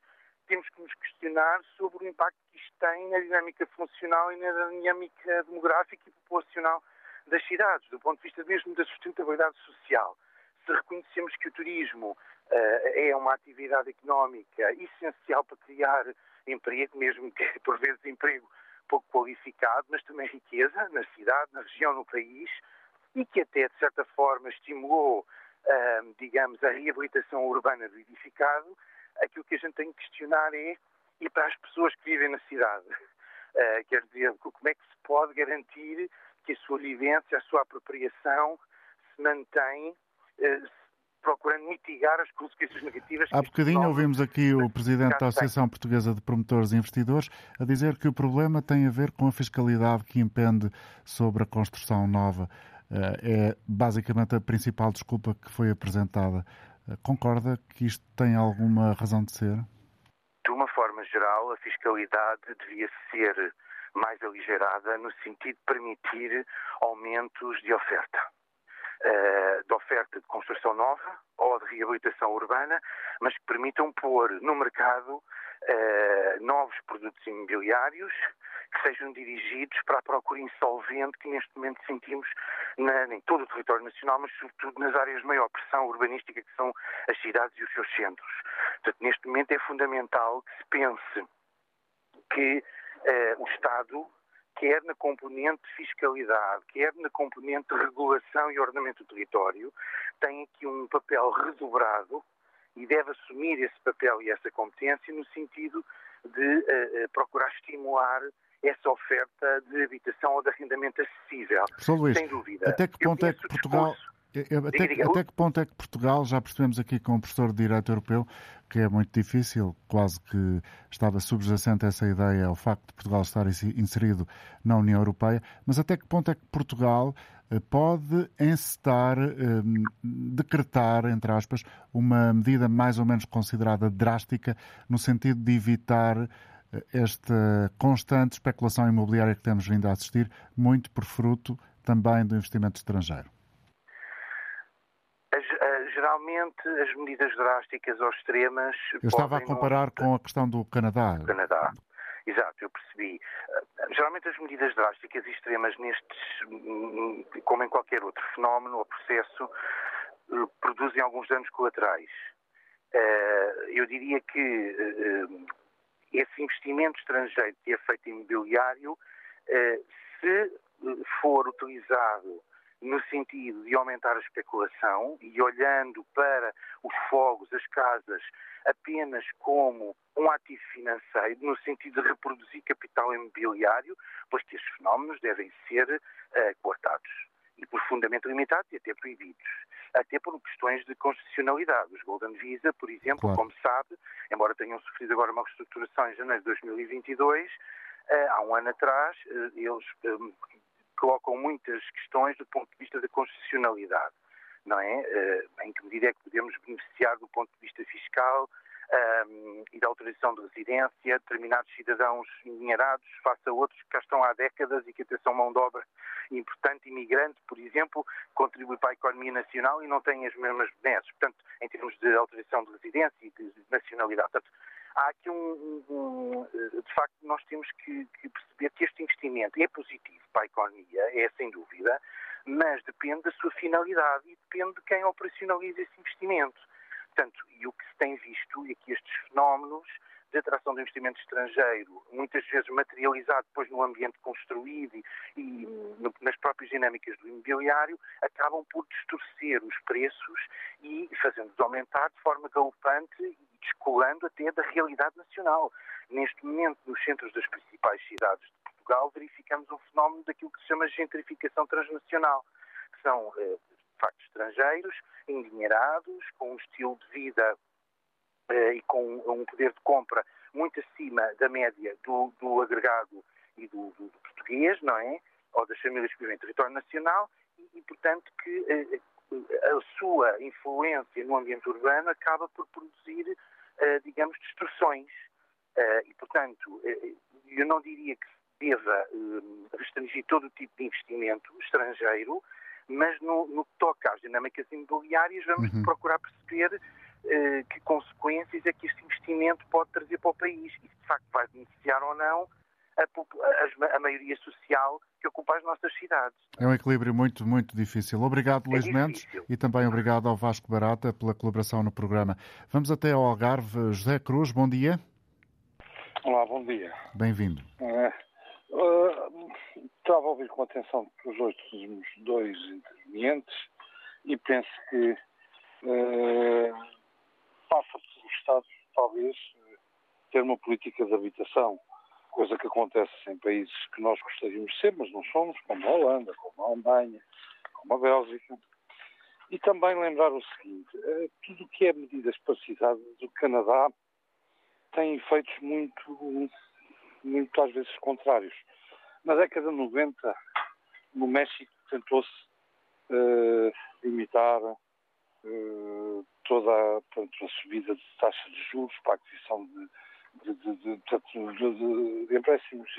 temos que nos questionar sobre o impacto que isto tem na dinâmica funcional e na dinâmica demográfica e populacional das cidades, do ponto de vista mesmo da sustentabilidade social. Se reconhecemos que o turismo uh, é uma atividade económica essencial para criar emprego, mesmo que [laughs] por vezes emprego pouco qualificado, mas também riqueza na cidade, na região, no país, e que até, de certa forma, estimulou, uh, digamos, a reabilitação urbana do edificado, aquilo que a gente tem que questionar é, e para as pessoas que vivem na cidade, uh, [laughs] quer dizer, como é que se pode garantir que a sua vivência, a sua apropriação se mantém eh, procurando mitigar as consequências negativas. Há bocadinho ouvimos aqui o Presidente da Associação Portuguesa de Promotores e Investidores a dizer que o problema tem a ver com a fiscalidade que impende sobre a construção nova. Eh, é basicamente a principal desculpa que foi apresentada. Eh, concorda que isto tem alguma razão de ser? De uma forma geral, a fiscalidade devia ser mais aligerada no sentido de permitir aumentos de oferta uh, de oferta de construção nova ou de reabilitação urbana, mas que permitam pôr no mercado uh, novos produtos imobiliários que sejam dirigidos para a procura insolvente que neste momento sentimos na, em todo o território nacional, mas sobretudo nas áreas de maior pressão urbanística que são as cidades e os seus centros. Portanto, neste momento é fundamental que se pense que uh, o Estado quer na componente de fiscalidade, quer na componente de regulação e ordenamento do território, tem aqui um papel redobrado e deve assumir esse papel e essa competência no sentido de uh, procurar estimular essa oferta de habitação ou de arrendamento acessível. Luís, sem dúvida. Até que ponto é que Portugal... Discurso até, que, até que ponto é que Portugal, já percebemos aqui com o professor de Direito Europeu, que é muito difícil, quase que estava subjacente essa ideia, ao facto de Portugal estar inserido na União Europeia, mas até que ponto é que Portugal eh, pode encetar, eh, decretar, entre aspas, uma medida mais ou menos considerada drástica, no sentido de evitar eh, esta constante especulação imobiliária que temos vindo a assistir, muito por fruto também do investimento estrangeiro? As, medidas drásticas ou extremas. Eu estava a comparar com a questão do Canadá. Do Canadá. Exato, eu percebi. Uh, geralmente as medidas drásticas e extremas nestes, hum, como em qualquer outro fenómeno ou processo, uh, produzem alguns danos colaterais. eu diria que esse investimento estrangeiro que é feito em imobiliário, se for utilizado no sentido de aumentar a especulação e olhando para os fogos, as casas, apenas como um ativo financeiro, no sentido de reproduzir capital imobiliário, pois que esses fenómenos devem ser uh, cortados e profundamente limitados e até proibidos. Até por questões de constitucionalidade. Os Golden Visa, por exemplo, claro. como sabe, embora tenham sofrido agora uma reestruturação em janeiro de 2022, uh, eh, há um ano atrás, uh, eles colocam muitas questões do ponto de vista da constitucionalidade, não é? Uh, em que medida é que podemos beneficiar do ponto de vista fiscal um, e da autorização de residência determinados cidadãos endinheirados face a outros que cá estão há décadas e que até são mão de obra importante, imigrante, por exemplo, contribui para a economia nacional e não têm as mesmas benesses. Portanto, em termos de autorização de residência e de nacionalidade. Portanto, há aqui um, um, de facto nós temos que, que, perceber que este investimento é positivo para a economia, é sem dúvida, mas depende da sua finalidade e depende de quem operacionaliza esse investimento. Portanto, e o que se tem visto é que estes fenómenos de atração do investimento estrangeiro, muitas vezes materializado depois no ambiente construído e, e no, nas próprias dinâmicas do imobiliário, acabam por distorcer os preços e fazendo-os aumentar de forma galopante descolando até da realidade nacional. Neste momento, nos centros das principais cidades de Portugal, verificamos um fenómeno daquilo que se chama gentrificação transnacional, são, eh, de facto, estrangeiros, endinheirados, com um estilo de vida eh, e com um poder de compra muito acima da média do, do agregado e do, do, do, português, não é? Ou das famílias que vivem em território nacional e, e portanto, que eh, a sua influência no ambiente urbano acaba por produzir, digamos, distorções Uh, e, portanto, uh, eu não diria que se deva restringir todo o tipo de investimento estrangeiro, mas no, no que toca às dinâmicas imobiliárias, vamos uhum. procurar perceber que consequências é que este investimento pode trazer para o país e, de facto, vai beneficiar ou não a, a, a, maioria social que ocupa as nossas cidades. É um equilíbrio muito, muito difícil. Obrigado, é Luís difícil. Mendes, e também obrigado ao Vasco Barata pela colaboração no programa. Vamos até ao Algarve. José Cruz, bom dia. Olá, bom dia. Bem-vindo. Uh, uh, estava a ouvir com atenção os últimos dois intervenientes e penso que uh, passa por o Estado, talvez, ter uma política de habitação, coisa que acontece em países que nós gostaríamos de ser, mas não somos, como a Holanda, como a Alemanha, como a Bélgica. E também lembrar o seguinte, tudo o que é medidas cidade do Canadá tem efeitos muito, muito às vezes contrários. Na década de 90, no México, tentou-se uh, limitar uh, toda a, portanto, a, subida de taxas de juros para a aquisição de, de, de, de empréstimos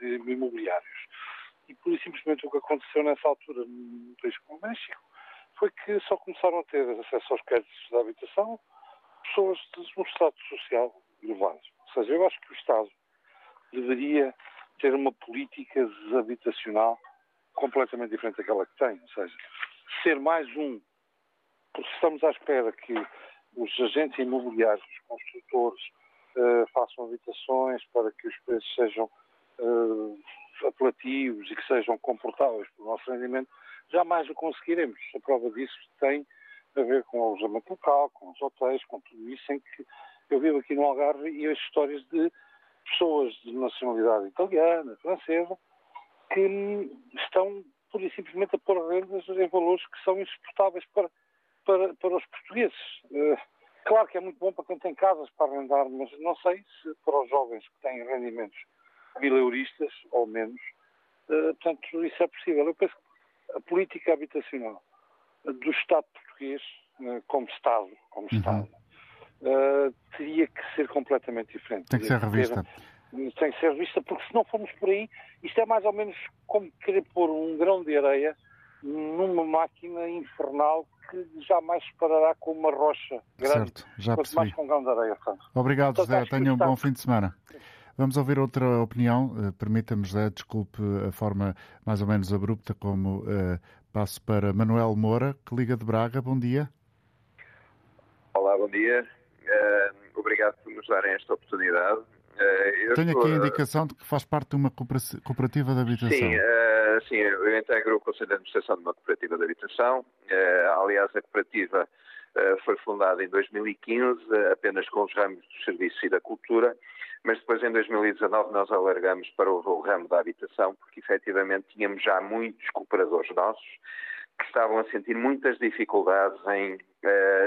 imobiliários. E, por simplesmente, o que aconteceu nessa altura no país como o México foi que só começaram a ter acesso aos créditos de habitação pessoas de um estado social elevados. Ou seja, eu acho que o Estado deveria ter uma política habitacional completamente diferente daquela que tem. Ou seja, ser mais um, porque estamos à espera que os agentes imobiliários, os construtores, façam habitações para que os preços sejam uh, apelativos e que sejam comportáveis para o nosso rendimento, jamais o conseguiremos. A prova disso tem a ver com o alojamento local, com os hotéis, com tudo isso, em que eu vivo aqui no Algarve e as histórias de pessoas de nacionalidade italiana, francesa, que estão pura e simplesmente a pôr rendas em valores que são insuportáveis para, para, para os portugueses. Claro que é muito bom para quem tem casas para arrendar, mas não sei se para os jovens que têm rendimentos bileuristas ou menos, uh, portanto, isso é possível. Eu penso que a política habitacional do Estado português, uh, como Estado, como uhum. Estado, uh, teria que ser completamente diferente. Tem que ser revista. tem que ser vista, porque se não formos por aí, isto é mais ou menos como querer pôr um grão de areia numa máquina infernal que jamais se parará com uma rocha grande, certo, já quanto mais com um grão de areia. Portanto. Obrigado, José. Tenha um bom fim de semana. Vamos ouvir outra opinião. Uh, Permita-me, José, desculpe a forma mais ou menos abrupta como uh, passo para Manuel Moura, que liga de Braga. Bom dia. Olá, bom dia. Uh, obrigado por nos darem esta oportunidade. Uh, Tenho estou... aqui a indicação de que faz parte de uma cooperativa de habitação. Sim, sim eu integro o Conselho de Administração de uma cooperativa de habitação. Aliás, a cooperativa foi fundada em 2015, apenas com os ramos dos serviços e da cultura, mas depois em 2019 nós alargamos para o ramo da habitação, porque efetivamente tínhamos já muitos cooperadores nossos que estavam a sentir muitas dificuldades em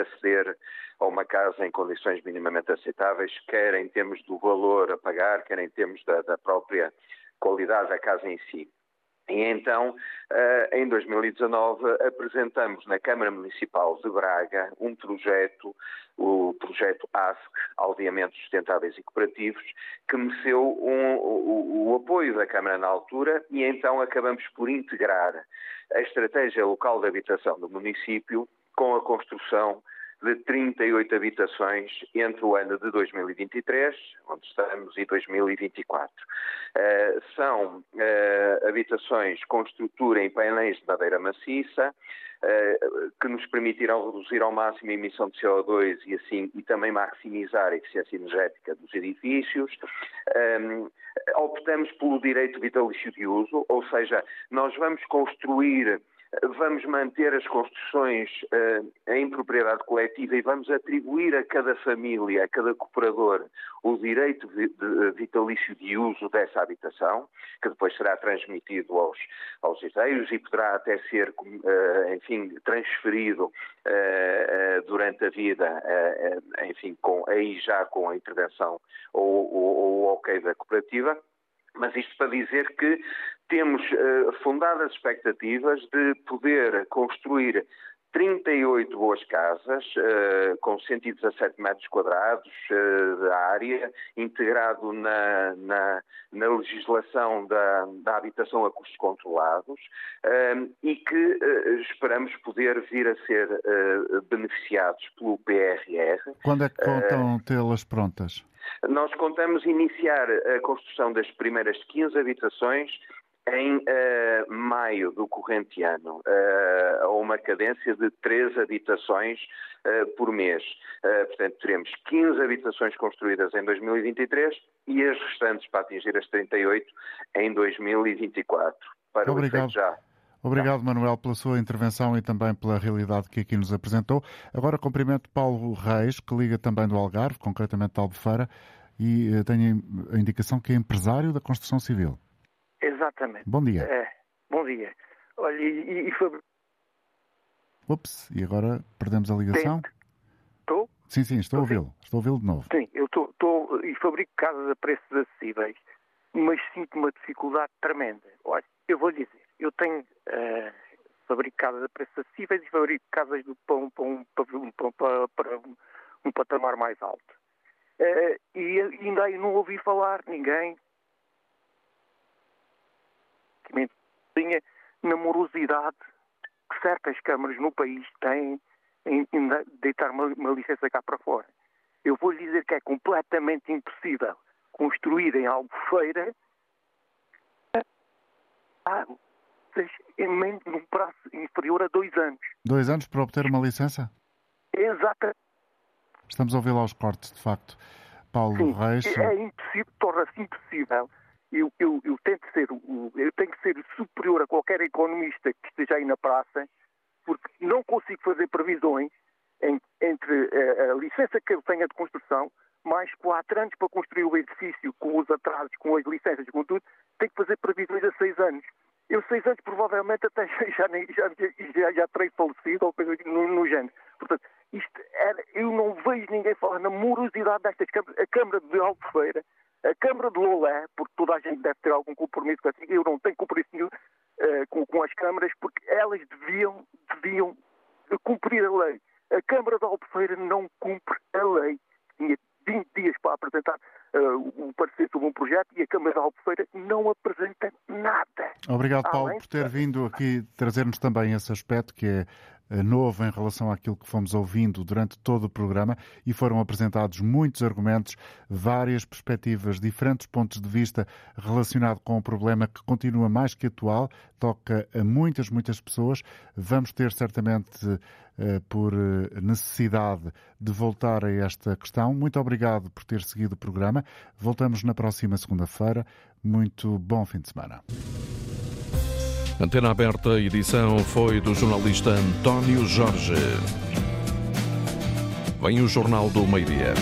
aceder a uma casa em condições minimamente aceitáveis, quer em termos do valor a pagar, quer em termos da, da própria qualidade da casa em si. E então, eh, em 2019, apresentamos na Câmara Municipal de Braga um projeto, o projeto ASC, Aldeamentos Sustentáveis e Cooperativos, que mereceu um, o, o, apoio da Câmara na altura e então acabamos por integrar a estratégia local de habitação do município com a construção de 38 habitações entre o ano de 2023, onde estamos, e 2024. Uh, são uh, habitações com estrutura em painéis de madeira maciça, uh, que nos permitirão reduzir ao máximo a emissão de CO2 e assim e também maximizar a eficiência energética dos edifícios. Um, optamos pelo direito vitalício de uso, ou seja, nós vamos construir vamos manter as construções uh, em propriedade coletiva e vamos atribuir a cada família, a cada cooperador, o direito de, de, vitalício de uso dessa habitação, que depois será transmitido aos, aos herdeiros e poderá até ser, uh, enfim, transferido uh, durante a vida, enfim, com, aí já com a intervenção ou, ou, o ok da cooperativa. Mas isto para dizer que temos uh, fundadas expectativas de poder construir 38 boas casas, uh, com 117 metros quadrados uh, de área, integrado na, na, na legislação da, da, habitação a custos controlados e que esperamos poder vir a ser beneficiados pelo PRR. Quando é que contam tê-las prontas? Nós contamos iniciar a construção das primeiras 15 habitações em uh, maio do corrente ano, uh, a uma cadência de três habitações uh, por mês. portanto, teremos 15 habitações construídas em 2023 e as restantes para atingir as 38 em 2024. Para Obrigado. já. Obrigado, Manuel, pela sua intervenção e também pela realidade que aqui nos apresentou. Agora cumprimento Paulo Reis, que liga também do Algarve, concretamente de Albufeira, e tenho a indicação que é empresário da construção civil. Exatamente. Bom dia. É, bom dia. Olha, e, e foi... Ups, e agora perdemos a ligação? Estou? Sim, sim, estou a ouvi-lo. Estou a ouvi-lo de novo. Sim, eu estou e fabrico casas a preços acessíveis, mas sinto uma dificuldade tremenda. Olha, eu vou dizer, eu tenho uh, fabrico casas a preços acessíveis e fabrico casas para um, para um, para, para um, um patamar mais alto. Uh, e ainda aí não ouvi falar ninguém que tinha na morosidade que certas câmaras no país têm em, em deitar uma, uma, licença cá para fora. Eu vou lhe dizer que é completamente impossível construir em Albufeira ah, em num prazo inferior a dois anos. Dois anos para obter uma licença? Exatamente. Estamos a ouvir lá aos cortes, de facto. Paulo Sim, Reis. É impossível, torna-se impossível. Eu, eu, eu, tenho que ser, eu tenho que ser superior a qualquer economista que esteja aí na praça, porque não consigo fazer previsões em, entre a, eh, a, licença que eu tenho de construção, mais quatro anos para construir o edifício, com os atrasos, com as licenças, com tudo, tenho que fazer previsões a seis anos. Eu, seis anos, provavelmente até [laughs] já, já, já, já terei falecido ou coisa no, no género. Portanto, isto era, eu não vejo ninguém falar na morosidade destas câmaras. A Câmara de Albufeira, a Câmara de Lolé, porque toda a gente deve ter algum compromisso com assim, eu não tenho compromisso nenhum uh, com, com, as câmaras, porque elas deviam, deviam cumprir a lei. A Câmara de Albufeira não cumpre a lei. Tinha 20 dias para apresentar uh, o parecer sobre um projeto e a Câmara da Albufeira não apresenta nada. Obrigado, Paulo, Além por ter vindo aqui trazer-nos também esse aspecto que é eh, novo em relação àquilo que fomos ouvindo durante todo o programa e foram apresentados muitos argumentos, várias perspectivas, diferentes pontos de vista relacionado com o problema que continua mais que atual, toca a muitas, muitas pessoas. Vamos ter certamente eh, por eh, necessidade de voltar a esta questão. Muito obrigado por ter seguido o programa. Voltamos na próxima segunda-feira. Muito bom fim de semana. Antena aberta, edição foi do jornalista António Jorge. Vem o Jornal do Meio-Dia.